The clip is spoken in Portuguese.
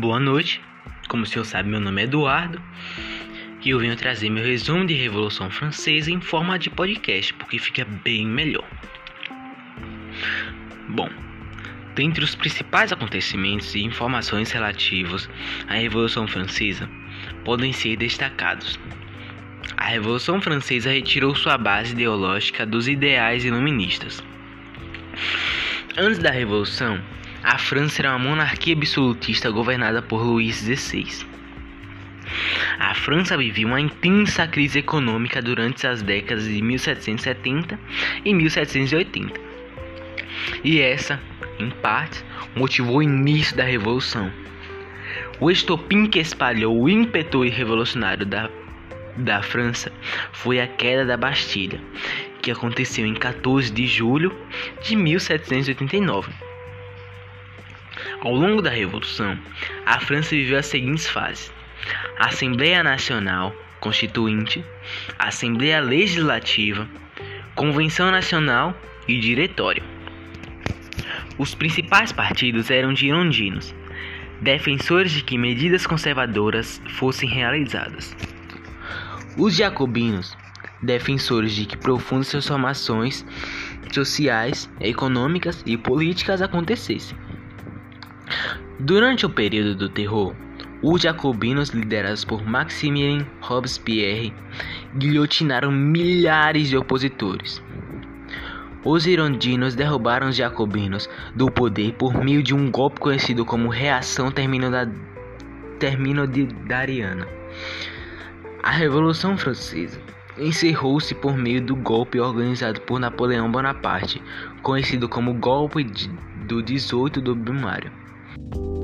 Boa noite, como o senhor sabe, meu nome é Eduardo e eu venho trazer meu resumo de Revolução Francesa em forma de podcast, porque fica bem melhor. Bom, dentre os principais acontecimentos e informações relativos à Revolução Francesa podem ser destacados. A Revolução Francesa retirou sua base ideológica dos ideais iluministas. Antes da Revolução, a França era uma monarquia absolutista governada por Luís XVI. A França vivia uma intensa crise econômica durante as décadas de 1770 e 1780. E essa, em parte, motivou o início da Revolução. O estopim que espalhou o ímpeto revolucionário da, da França foi a queda da Bastilha, que aconteceu em 14 de julho de 1789. Ao longo da Revolução, a França viveu as seguintes fases: Assembleia Nacional Constituinte, Assembleia Legislativa, Convenção Nacional e Diretório. Os principais partidos eram girondinos, defensores de que medidas conservadoras fossem realizadas. Os jacobinos, defensores de que profundas transformações sociais, econômicas e políticas acontecessem. Durante o período do terror, os jacobinos liderados por Maximilien Robespierre guilhotinaram milhares de opositores. Os girondinos derrubaram os jacobinos do poder por meio de um golpe conhecido como Reação Terminodariana. A Revolução Francesa encerrou-se por meio do golpe organizado por Napoleão Bonaparte, conhecido como Golpe do 18 do Brumário. you